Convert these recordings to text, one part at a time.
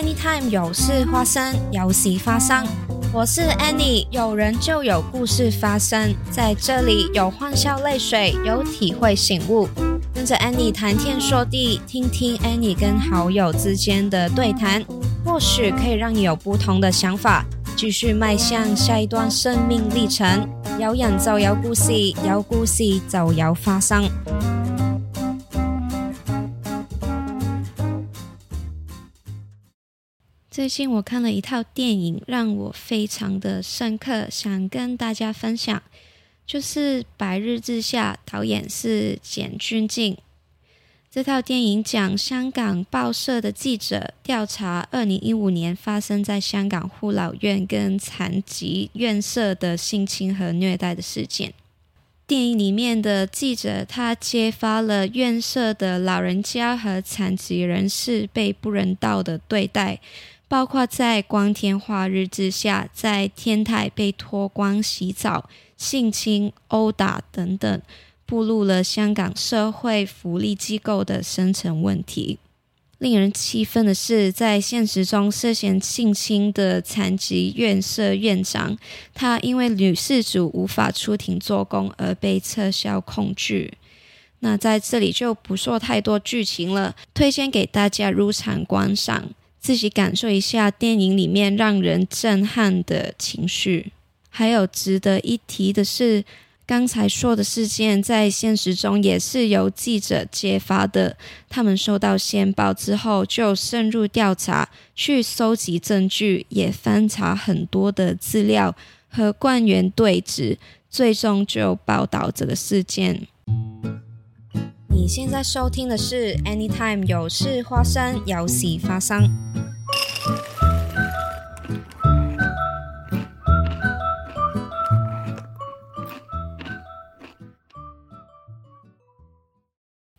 Anytime 有事发生，有事发生。我是 Annie，有人就有故事发生，在这里有欢笑泪水，有体会醒悟。跟着 Annie 谈天说地，听听 Annie 跟好友之间的对谈，或许可以让你有不同的想法，继续迈向下一段生命历程。有人就有故事，有故事就有发生。最近我看了一套电影，让我非常的深刻，想跟大家分享，就是《白日之下》，导演是简君静。这套电影讲香港报社的记者调查二零一五年发生在香港护老院跟残疾院舍的性侵和虐待的事件。电影里面的记者他揭发了院舍的老人家和残疾人士被不人道的对待。包括在光天化日之下，在天台被脱光洗澡、性侵、殴打等等，暴露了香港社会福利机构的深层问题。令人气愤的是，在现实中涉嫌性侵的残疾院舍院长，他因为女事主无法出庭做工而被撤销控制。那在这里就不说太多剧情了，推荐给大家入场观赏。自己感受一下电影里面让人震撼的情绪。还有值得一提的是，刚才说的事件在现实中也是由记者揭发的。他们收到线报之后，就深入调查，去搜集证据，也翻查很多的资料，和官员对质，最终就报道这个事件。你现在收听的是《Anytime 有事花生，有事发生》。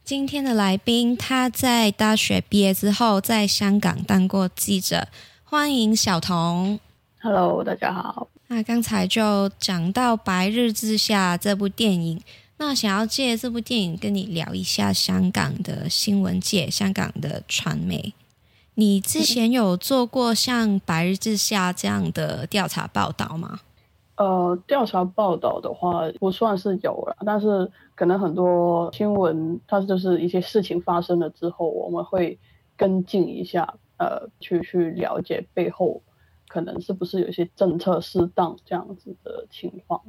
今天的来宾，他在大学毕业之后，在香港当过记者。欢迎小童。Hello，大家好。那刚才就讲到《白日之下》这部电影。那想要借这部电影跟你聊一下香港的新闻界、香港的传媒。你之前有做过像《白日之下》这样的调查报道吗？呃，调查报道的话不算是有了，但是可能很多新闻它就是一些事情发生了之后，我们会跟进一下，呃，去去了解背后可能是不是有一些政策失当这样子的情况。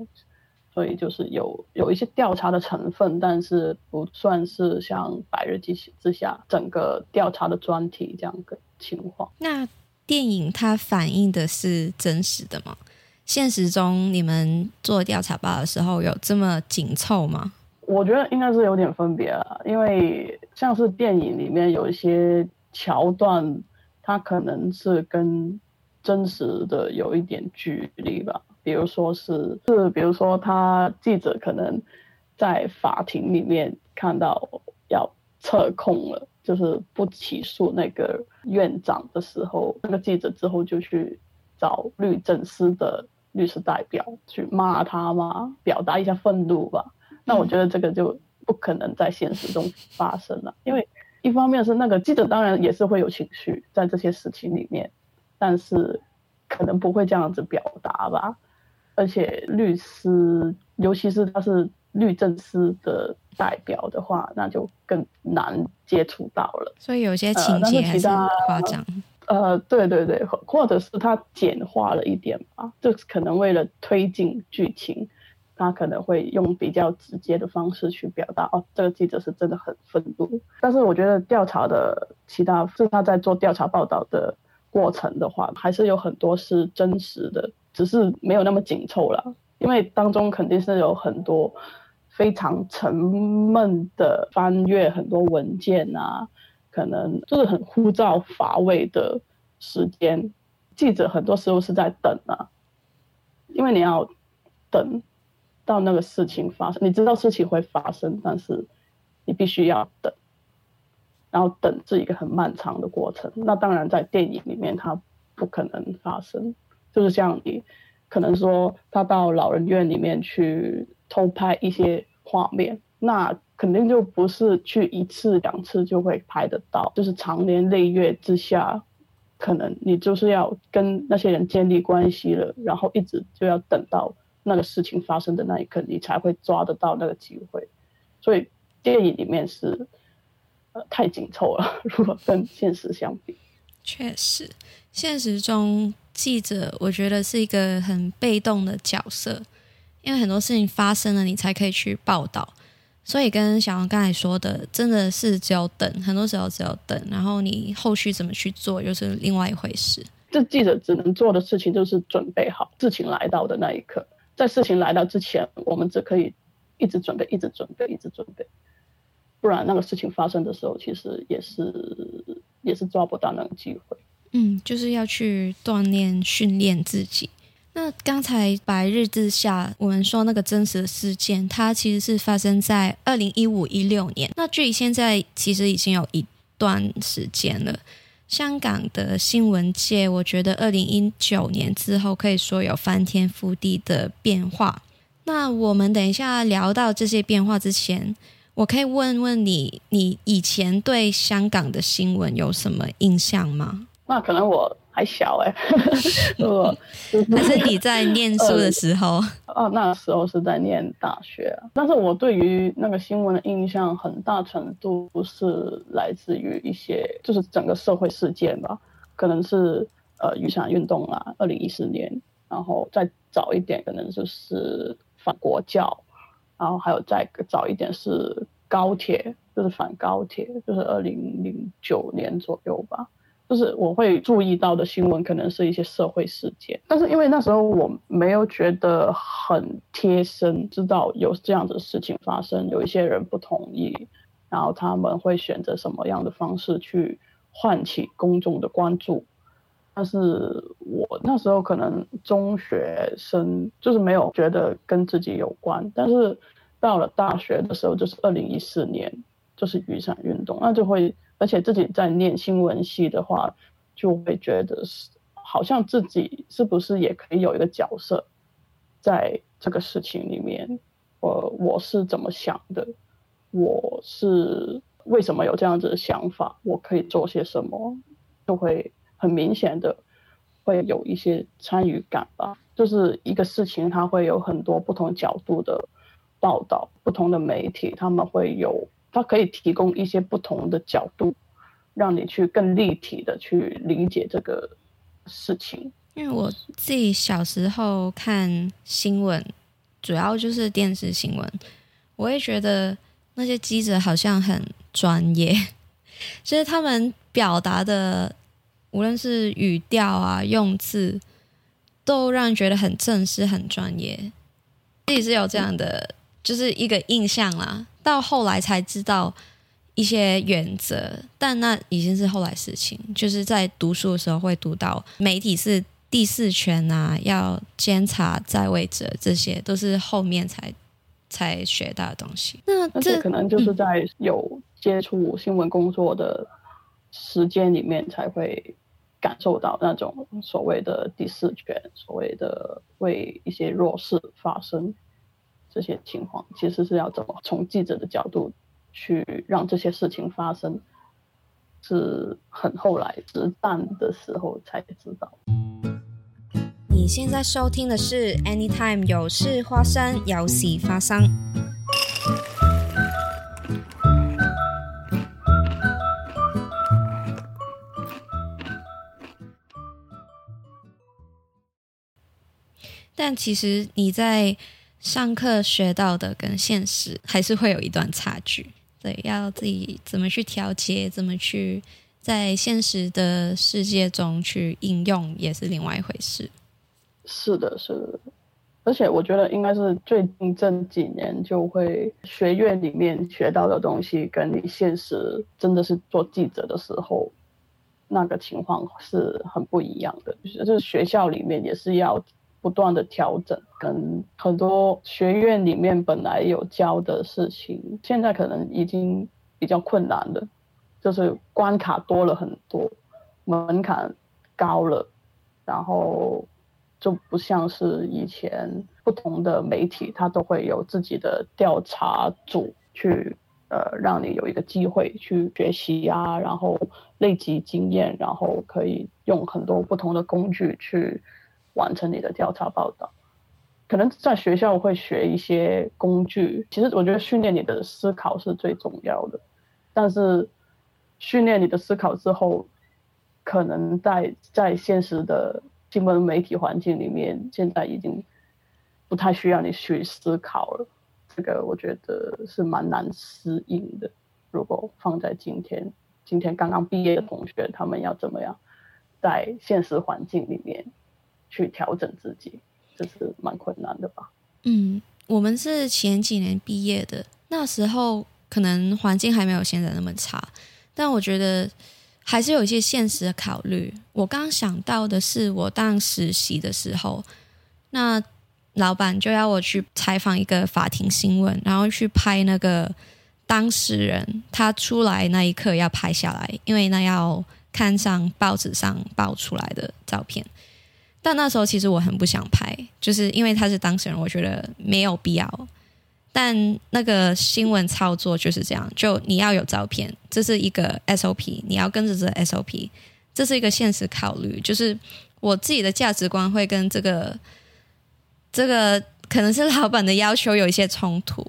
所以就是有有一些调查的成分，但是不算是像《百日之之下》整个调查的专题这样个情况。那电影它反映的是真实的吗？现实中你们做调查报的时候有这么紧凑吗？我觉得应该是有点分别了，因为像是电影里面有一些桥段，它可能是跟真实的有一点距离吧。比如说是是，比如说他记者可能在法庭里面看到要撤控了，就是不起诉那个院长的时候，那个记者之后就去找律政司的律师代表去骂他嘛，表达一下愤怒吧。那我觉得这个就不可能在现实中发生了，因为一方面是那个记者当然也是会有情绪在这些事情里面，但是可能不会这样子表达吧。而且律师，尤其是他是律政司的代表的话，那就更难接触到了。所以有些情节还是夸张。呃，对对对，或者是他简化了一点吧，就可能为了推进剧情，他可能会用比较直接的方式去表达。哦，这个记者是真的很愤怒。但是我觉得调查的其他，是他在做调查报道的过程的话，还是有很多是真实的。只是没有那么紧凑了，因为当中肯定是有很多非常沉闷的翻阅很多文件啊，可能就是很枯燥乏味的时间。记者很多时候是在等啊，因为你要等到那个事情发生，你知道事情会发生，但是你必须要等，然后等是一个很漫长的过程。那当然在电影里面它不可能发生。就是像你，可能说他到老人院里面去偷拍一些画面，那肯定就不是去一次两次就会拍得到，就是长年累月之下，可能你就是要跟那些人建立关系了，然后一直就要等到那个事情发生的那一刻，你才会抓得到那个机会。所以电影里面是呃太紧凑了，如果跟现实相比，确实，现实中记者我觉得是一个很被动的角色，因为很多事情发生了，你才可以去报道。所以跟小王刚才说的，真的是只有等，很多时候只有等，然后你后续怎么去做，又是另外一回事。这记者只能做的事情就是准备好事情来到的那一刻，在事情来到之前，我们只可以一直准备，一直准备，一直准备，不然那个事情发生的时候，其实也是也是抓不到那个机会。嗯，就是要去锻炼、训练自己。那刚才白日之下，我们说那个真实的事件，它其实是发生在二零一五一六年。那距离现在其实已经有一段时间了。香港的新闻界，我觉得二零一九年之后可以说有翻天覆地的变化。那我们等一下聊到这些变化之前，我可以问问你，你以前对香港的新闻有什么印象吗？那可能我。还小哎，我 还是你在念书的时候哦，那时候是在念大学。但是我对于那个新闻的印象，很大程度是来自于一些，就是整个社会事件吧。可能是呃雨伞运动啊，二零一四年，然后再早一点，可能就是反国教，然后还有再早一点是高铁，就是反高铁，就是二零零九年左右吧。就是我会注意到的新闻，可能是一些社会事件，但是因为那时候我没有觉得很贴身，知道有这样的事情发生，有一些人不同意，然后他们会选择什么样的方式去唤起公众的关注。但是我那时候可能中学生，就是没有觉得跟自己有关，但是到了大学的时候，就是二零一四年，就是雨伞运动，那就会。而且自己在念新闻系的话，就会觉得是好像自己是不是也可以有一个角色，在这个事情里面，呃，我是怎么想的？我是为什么有这样子的想法？我可以做些什么？就会很明显的会有一些参与感吧。就是一个事情，它会有很多不同角度的报道，不同的媒体他们会有。它可以提供一些不同的角度，让你去更立体的去理解这个事情。因为我自己小时候看新闻，主要就是电视新闻，我也觉得那些记者好像很专业，其 实他们表达的，无论是语调啊、用字，都让人觉得很正式、很专业。自己是有这样的，就是一个印象啦。到后来才知道一些原则，但那已经是后来事情。就是在读书的时候会读到媒体是第四权啊，要监察在位者，这些都是后面才才学到的东西。那这可能就是在有接触新闻工作的时间里面才会感受到那种所谓的第四权，所谓的为一些弱势发声。这些情况其实是要怎么从记者的角度去让这些事情发生，是很后来实战的时候才知道。你现在收听的是 Anytime 有事发生，有事发生。但其实你在。上课学到的跟现实还是会有一段差距，对，要自己怎么去调节，怎么去在现实的世界中去应用，也是另外一回事。是的，是的，而且我觉得应该是最近这几年，就会学院里面学到的东西，跟你现实真的是做记者的时候，那个情况是很不一样的。就是学校里面也是要。不断的调整，跟很多学院里面本来有教的事情，现在可能已经比较困难了，就是关卡多了很多，门槛高了，然后就不像是以前不同的媒体，它都会有自己的调查组去呃，让你有一个机会去学习啊，然后累积经验，然后可以用很多不同的工具去完成你的调查报道。可能在学校会学一些工具，其实我觉得训练你的思考是最重要的。但是训练你的思考之后，可能在在现实的新闻媒体环境里面，现在已经不太需要你去思考了。这个我觉得是蛮难适应的。如果放在今天，今天刚刚毕业的同学，他们要怎么样在现实环境里面去调整自己？这是蛮困难的吧？嗯，我们是前几年毕业的，那时候可能环境还没有现在那么差，但我觉得还是有一些现实的考虑。我刚想到的是，我当实习的时候，那老板就要我去采访一个法庭新闻，然后去拍那个当事人他出来那一刻要拍下来，因为那要看上报纸上报出来的照片。但那时候其实我很不想拍，就是因为他是当事人，我觉得没有必要。但那个新闻操作就是这样，就你要有照片，这是一个 SOP，你要跟着这 SOP，这是一个现实考虑。就是我自己的价值观会跟这个这个可能是老板的要求有一些冲突。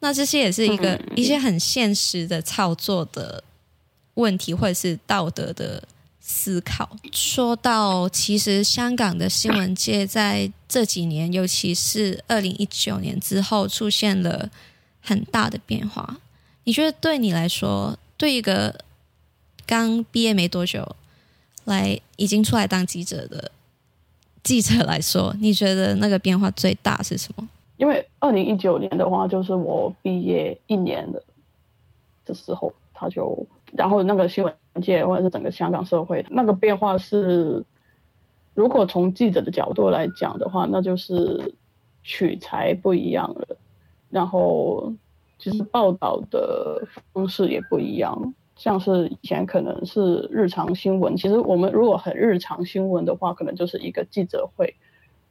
那这些也是一个一些很现实的操作的问题，或者是道德的。思考说到，其实香港的新闻界在这几年，尤其是二零一九年之后，出现了很大的变化。你觉得对你来说，对一个刚毕业没多久来已经出来当记者的记者来说，你觉得那个变化最大是什么？因为二零一九年的话，就是我毕业一年的的时候，他就。然后那个新闻界或者是整个香港社会那个变化是，如果从记者的角度来讲的话，那就是取材不一样了，然后其实报道的方式也不一样。像是以前可能是日常新闻，其实我们如果很日常新闻的话，可能就是一个记者会，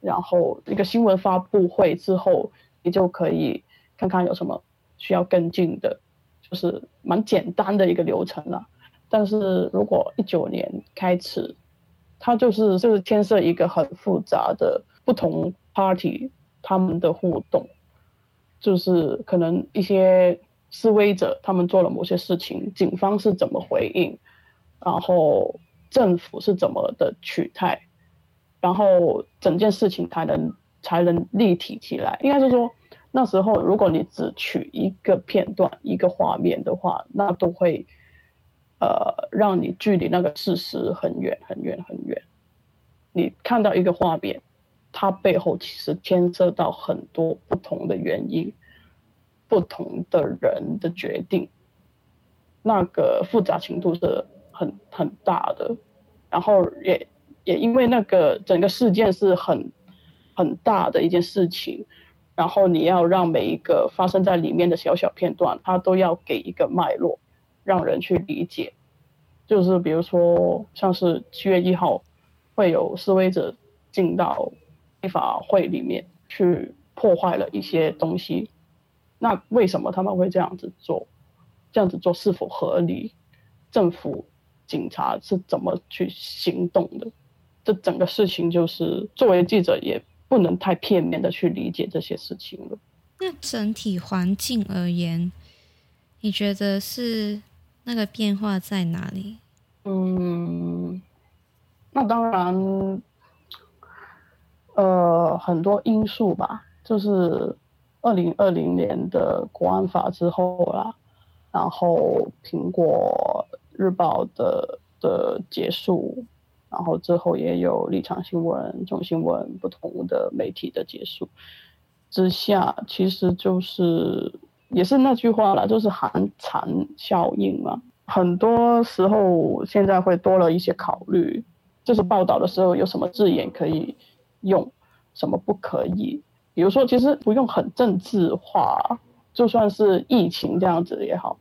然后一个新闻发布会之后，你就可以看看有什么需要跟进的。就是蛮简单的一个流程了，但是如果一九年开始，它就是就是牵涉一个很复杂的不同 party 他们的互动，就是可能一些示威者他们做了某些事情，警方是怎么回应，然后政府是怎么的取态，然后整件事情才能才能立体起来，应该是说。那时候，如果你只取一个片段、一个画面的话，那都会，呃，让你距离那个事实很远、很远、很远。你看到一个画面，它背后其实牵涉到很多不同的原因、不同的人的决定，那个复杂程度是很很大的。然后也也因为那个整个事件是很很大的一件事情。然后你要让每一个发生在里面的小小片段，它都要给一个脉络，让人去理解。就是比如说，像是七月一号，会有示威者进到立法会里面去破坏了一些东西，那为什么他们会这样子做？这样子做是否合理？政府、警察是怎么去行动的？这整个事情就是作为记者也。不能太片面的去理解这些事情了。那整体环境而言，你觉得是那个变化在哪里？嗯，那当然，呃，很多因素吧。就是二零二零年的国安法之后啦，然后苹果日报的的结束。然后之后也有立场新闻、中新闻不同的媒体的结束之下，其实就是也是那句话了，就是寒蝉效应嘛。很多时候现在会多了一些考虑，就是报道的时候有什么字眼可以用，什么不可以。比如说，其实不用很政治化，就算是疫情这样子也好，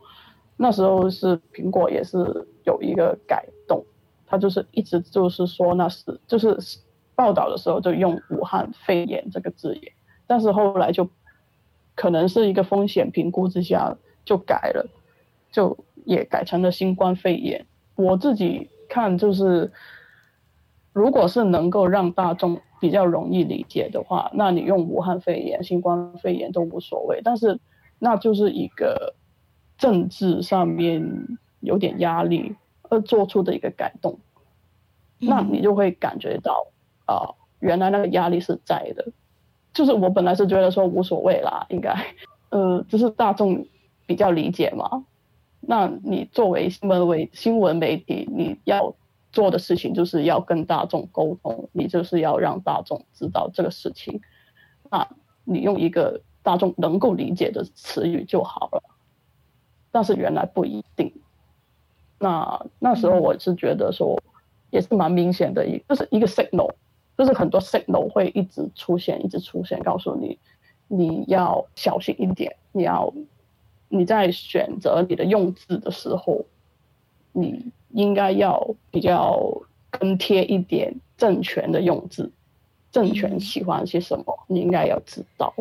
那时候是苹果也是有一个改动。它就是一直就是说那是就是报道的时候就用武汉肺炎这个字眼，但是后来就可能是一个风险评估之下就改了，就也改成了新冠肺炎。我自己看就是，如果是能够让大众比较容易理解的话，那你用武汉肺炎、新冠肺炎都无所谓。但是那就是一个政治上面有点压力而做出的一个改动，那你就会感觉到啊，原来那个压力是在的。就是我本来是觉得说无所谓啦，应该，呃，只是大众比较理解嘛。那你作为新闻为新闻媒体，你要做的事情就是要跟大众沟通，你就是要让大众知道这个事情。那你用一个大众能够理解的词语就好了。但是原来不一定。那那时候我是觉得说，也是蛮明显的，一就是一个 signal。就是很多 signal 会一直出现，一直出现，告诉你你要小心一点，你要你在选择你的用字的时候，你应该要比较跟贴一点政权的用字，政权喜欢些什么，你应该要知道，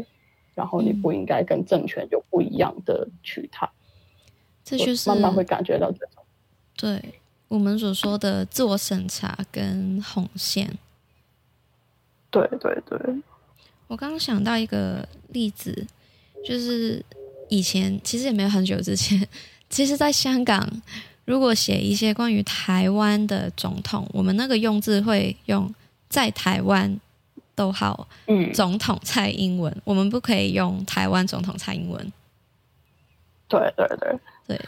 然后你不应该跟政权有不一样的取态。这就是慢慢会感觉到这种，对我们所说的自我审查跟红线。对对对，我刚刚想到一个例子，就是以前其实也没有很久之前，其实，在香港，如果写一些关于台湾的总统，我们那个用字会用在台湾逗号，嗯，总统蔡英文，我们不可以用台湾总统蔡英文。对对对对，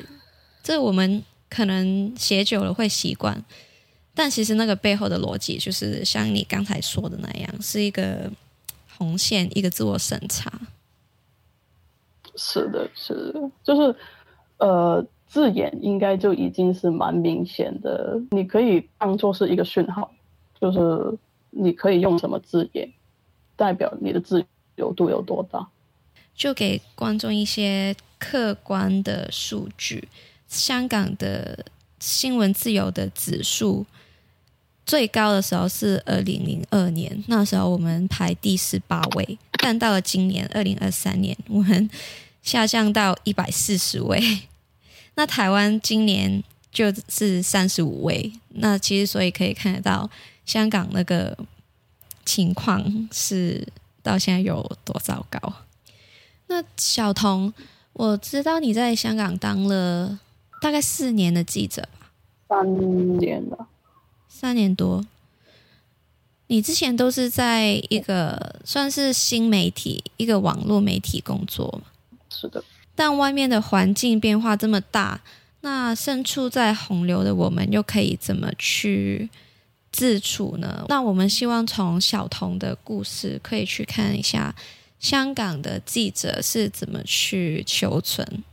这我们可能写久了会习惯。但其实那个背后的逻辑，就是像你刚才说的那样，是一个红线，一个自我审查。是的，是的，就是呃，字眼应该就已经是蛮明显的，你可以当做是一个讯号，就是你可以用什么字眼，代表你的自由度有多大。就给观众一些客观的数据，香港的新闻自由的指数。最高的时候是二零零二年，那时候我们排第十八位，但到了今年二零二三年，我们下降到一百四十位。那台湾今年就是三十五位。那其实所以可以看得到，香港那个情况是到现在有多糟糕。那小童，我知道你在香港当了大概四年的记者吧？三年了。三年多，你之前都是在一个算是新媒体、一个网络媒体工作是的。但外面的环境变化这么大，那身处在洪流的我们又可以怎么去自处呢？那我们希望从小童的故事，可以去看一下香港的记者是怎么去求存，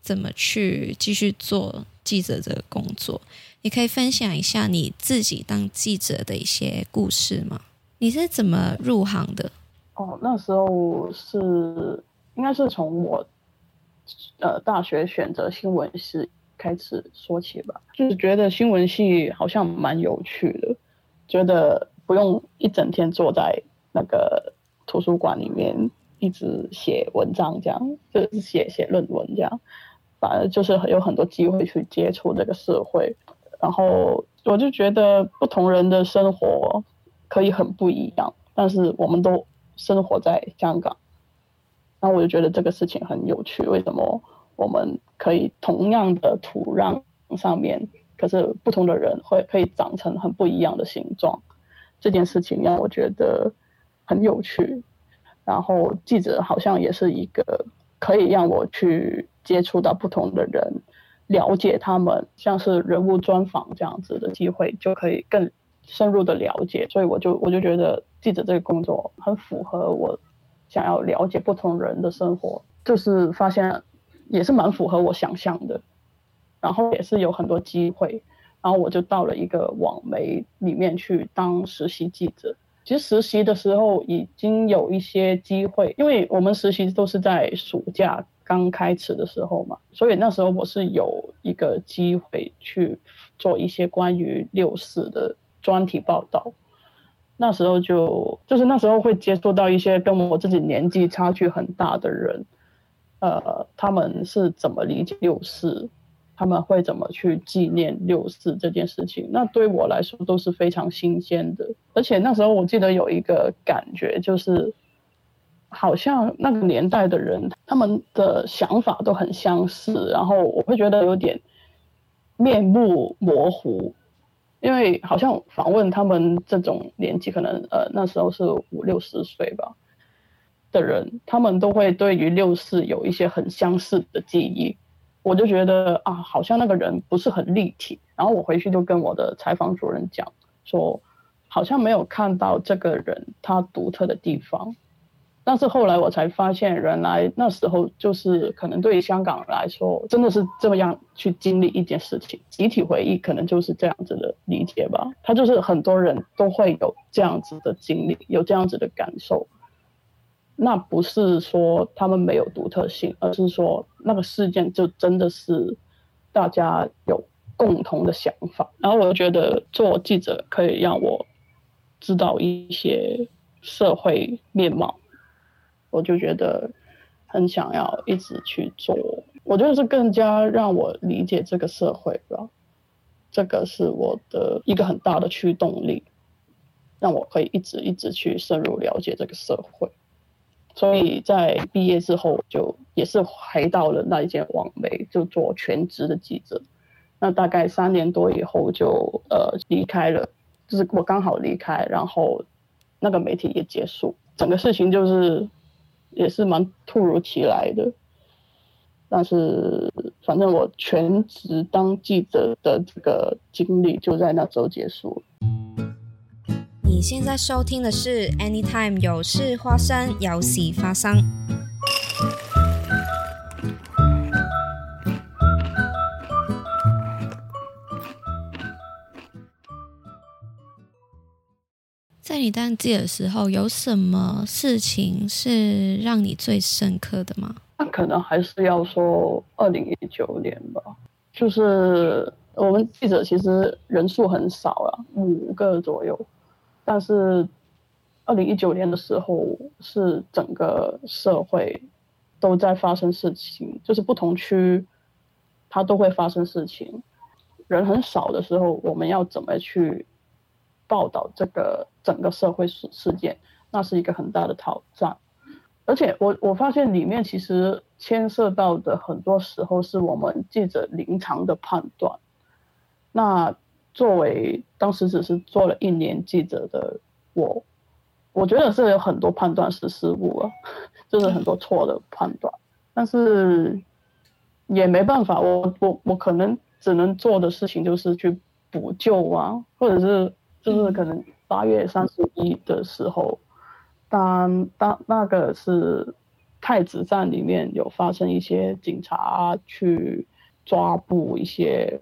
怎么去继续做记者这个工作。你可以分享一下你自己当记者的一些故事吗？你是怎么入行的？哦，那时候是应该是从我呃大学选择新闻系开始说起吧，就是觉得新闻系好像蛮有趣的，觉得不用一整天坐在那个图书馆里面一直写文章这样，就是写写论文这样，反而就是有很多机会去接触这个社会。然后我就觉得不同人的生活可以很不一样，但是我们都生活在香港，那我就觉得这个事情很有趣。为什么我们可以同样的土壤上面，可是不同的人会可以长成很不一样的形状？这件事情让我觉得很有趣。然后记者好像也是一个可以让我去接触到不同的人。了解他们，像是人物专访这样子的机会，就可以更深入的了解。所以我就我就觉得记者这个工作很符合我想要了解不同人的生活，就是发现也是蛮符合我想象的。然后也是有很多机会，然后我就到了一个网媒里面去当实习记者。其实实习的时候已经有一些机会，因为我们实习都是在暑假。刚开始的时候嘛，所以那时候我是有一个机会去做一些关于六四的专题报道。那时候就就是那时候会接触到一些跟我自己年纪差距很大的人，呃，他们是怎么理解六四，他们会怎么去纪念六四这件事情？那对我来说都是非常新鲜的。而且那时候我记得有一个感觉，就是好像那个年代的人，他们的想法都很相似，然后我会觉得有点面目模糊。因为好像访问他们这种年纪，可能呃那时候是五六十岁吧的人，他们都会对于六四有一些很相似的记忆。我就觉得啊，好像那个人不是很立体。然后我回去就跟我的采访主任讲说，好像没有看到这个人他独特的地方。但是后来我才发现，原来那时候就是可能对于香港来说，真的是这么样去经历一件事情，集体回忆可能就是这样子的理解吧。他就是很多人都会有这样子的经历，有这样子的感受。那不是说他们没有独特性，而是说那个事件就真的是大家有共同的想法。然后我觉得做记者可以让我知道一些社会面貌。我就觉得很想要一直去做，我觉得是更加让我理解这个社会吧，这个是我的一个很大的驱动力，让我可以一直一直去深入了解这个社会。所以在毕业之后，就也是回到了那一间网媒，就做全职的记者。那大概三年多以后，就呃离开了，就是我刚好离开，然后那个媒体也结束，整个事情就是。也是蛮突如其来的，但是反正我全职当记者的这个经历就在那时候结束。你现在收听的是 Anytime 有事发生，有喜发生。在你当记者的时候，有什么事情是让你最深刻的吗？那可能还是要说二零一九年吧。就是我们记者其实人数很少啊，五个左右。但是二零一九年的时候，是整个社会都在发生事情，就是不同区它都会发生事情。人很少的时候，我们要怎么去？报道这个整个社会事事件，那是一个很大的挑战，而且我我发现里面其实牵涉到的很多时候是我们记者临场的判断。那作为当时只是做了一年记者的我，我觉得是有很多判断是失误了，就是很多错的判断，但是也没办法，我我我可能只能做的事情就是去补救啊，或者是。就是可能八月三十一的时候，当当那个是太子站里面有发生一些警察去抓捕一些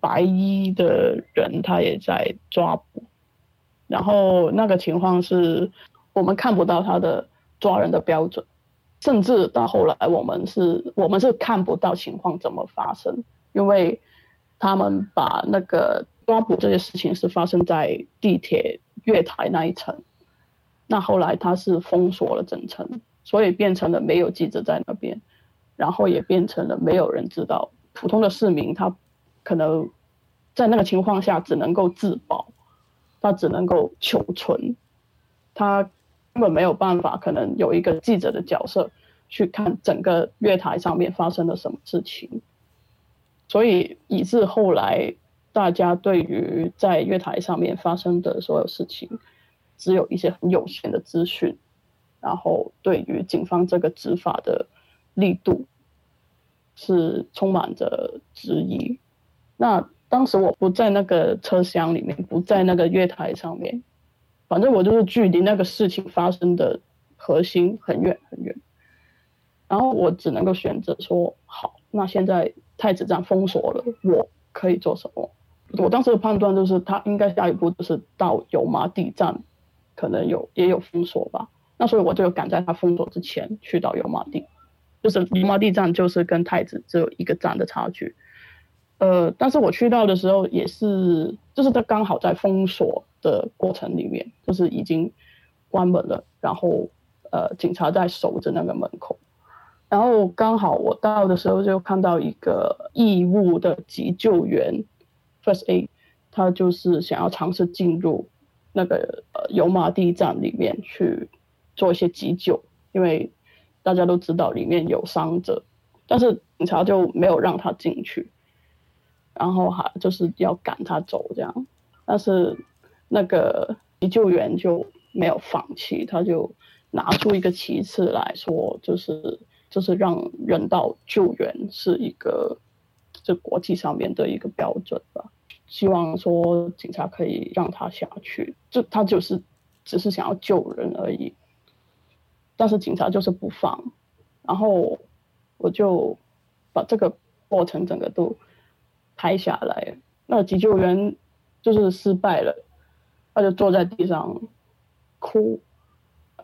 白衣的人，他也在抓捕，然后那个情况是我们看不到他的抓人的标准，甚至到后来我们是我们是看不到情况怎么发生，因为他们把那个。抓捕这些事情是发生在地铁月台那一层，那后来他是封锁了整层，所以变成了没有记者在那边，然后也变成了没有人知道，普通的市民他可能在那个情况下只能够自保，他只能够求存，他根本没有办法，可能有一个记者的角色去看整个月台上面发生了什么事情，所以以致后来。大家对于在月台上面发生的所有事情，只有一些很有限的资讯，然后对于警方这个执法的力度是充满着质疑。那当时我不在那个车厢里面，不在那个月台上面，反正我就是距离那个事情发生的核心很远很远。然后我只能够选择说，好，那现在太子站封锁了，我可以做什么？我当时的判断就是，他应该下一步就是到油麻地站，可能有也有封锁吧。那所以我就赶在他封锁之前去到油麻地，就是油麻地站就是跟太子只有一个站的差距。呃，但是我去到的时候也是，就是他刚好在封锁的过程里面，就是已经关门了，然后呃警察在守着那个门口。然后刚好我到的时候就看到一个义务的急救员 First A，他就是想要尝试进入那个呃油麻地站里面去做一些急救，因为大家都知道里面有伤者，但是警察就没有让他进去，然后还就是要赶他走这样，但是那个急救员就没有放弃，他就拿出一个旗帜来说，就是就是让人道救援是一个就国际上面的一个标准吧，希望说警察可以让他下去，就他就是只是想要救人而已，但是警察就是不放，然后我就把这个过程整个都拍下来，那急救员就是失败了，他就坐在地上哭，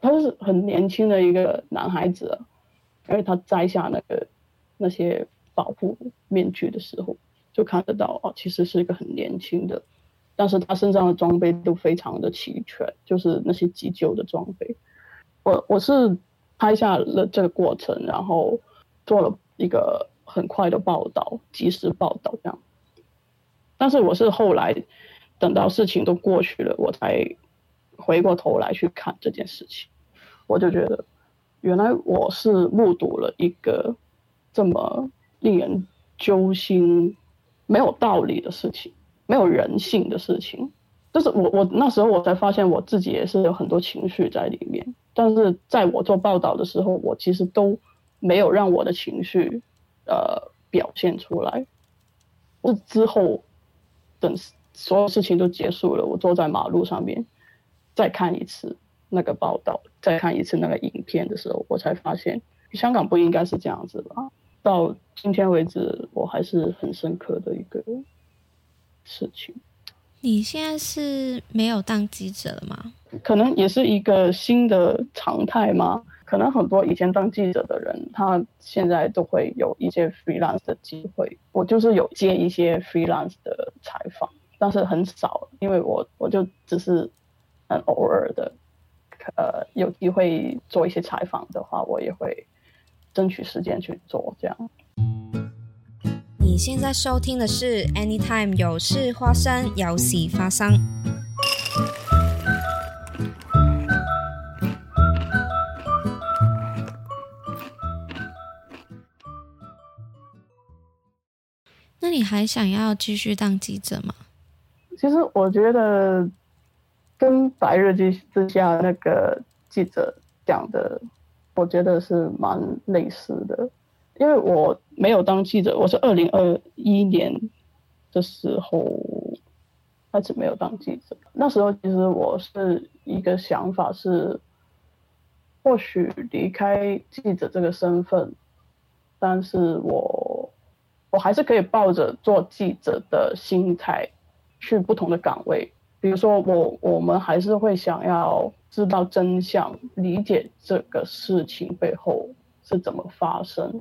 他是很年轻的一个男孩子，因为他摘下那个那些保护面具的时候，就看得到哦，其实是一个很年轻的，但是他身上的装备都非常的齐全，就是那些急救的装备。我我是拍下了这个过程，然后做了一个很快的报道，及时报道这样。但是我是后来等到事情都过去了，我才回过头来去看这件事情，我就觉得原来我是目睹了一个这么令人揪心、没有道理的事情，没有人性的事情。就是我我那时候我才发现我自己也是有很多情绪在里面，但是在我做报道的时候，我其实都没有让我的情绪呃表现出来。我之后等所有事情都结束了，我坐在马路上面再看一次那个报道，再看一次那个影片的时候，我才发现香港不应该是这样子吧。到今天为止，我还是很深刻的一个事情。你现在是没有当记者了吗？可能也是一个新的常态吗？可能很多以前当记者的人，他现在都会有一些 freelance 的机会。我就是有接一些 freelance 的采访，但是很少，因为我我就只是很偶尔的，呃，有机会做一些采访的话，我也会争取时间去做这样。你现在收听的是 Anytime 有事发生，有事发生。那你还想要继续当记者吗？其实我觉得跟《白日之之下》那个记者讲的，我觉得是蛮类似的。因为我没有当记者，我是二零二一年的时候开始没有当记者。那时候其实我是一个想法是，或许离开记者这个身份，但是我我还是可以抱着做记者的心态去不同的岗位。比如说，我我们还是会想要知道真相，理解这个事情背后是怎么发生。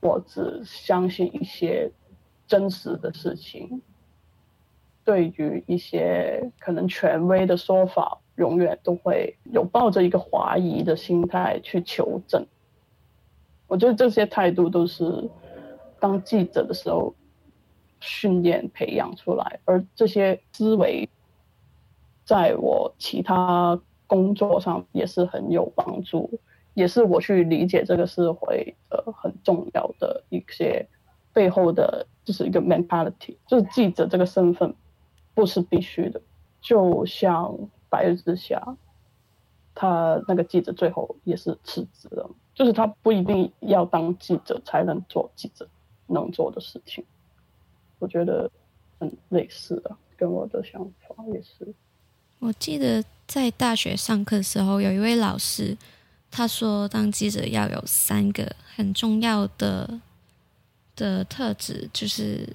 我只相信一些真实的事情，对于一些可能权威的说法，永远都会有抱着一个怀疑的心态去求证。我觉得这些态度都是当记者的时候训练培养出来，而这些思维在我其他工作上也是很有帮助。也是我去理解这个社会呃很重要的一些背后的，就是一个 mentality，就是记者这个身份不是必须的。就像《白日之下》，他那个记者最后也是辞职了，就是他不一定要当记者才能做记者能做的事情。我觉得很类似啊，跟我的想法也是。我记得在大学上课的时候，有一位老师。他说：“当记者要有三个很重要的的特质，就是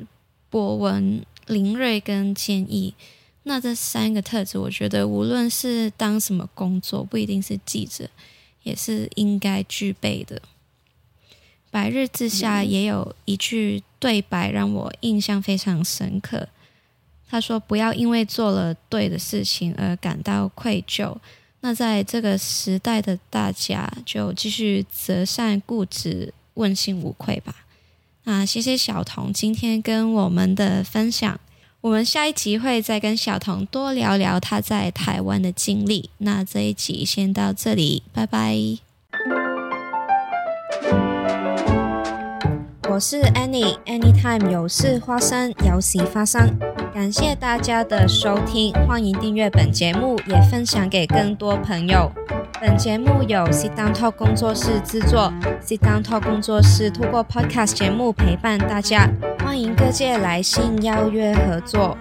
博闻、灵锐跟坚毅。那这三个特质，我觉得无论是当什么工作，不一定是记者，也是应该具备的。”白日之下也有一句对白让我印象非常深刻。他说：“不要因为做了对的事情而感到愧疚。”那在这个时代的大家，就继续择善固执，问心无愧吧。那谢谢小童今天跟我们的分享，我们下一集会再跟小童多聊聊他在台湾的经历。那这一集先到这里，拜拜。我是 Annie，Anytime 有事发生，有喜发生。感谢大家的收听，欢迎订阅本节目，也分享给更多朋友。本节目由 Sit Down Talk 工作室制作，Sit Down Talk 工作室通过 Podcast 节目陪伴大家，欢迎各界来信邀约合作。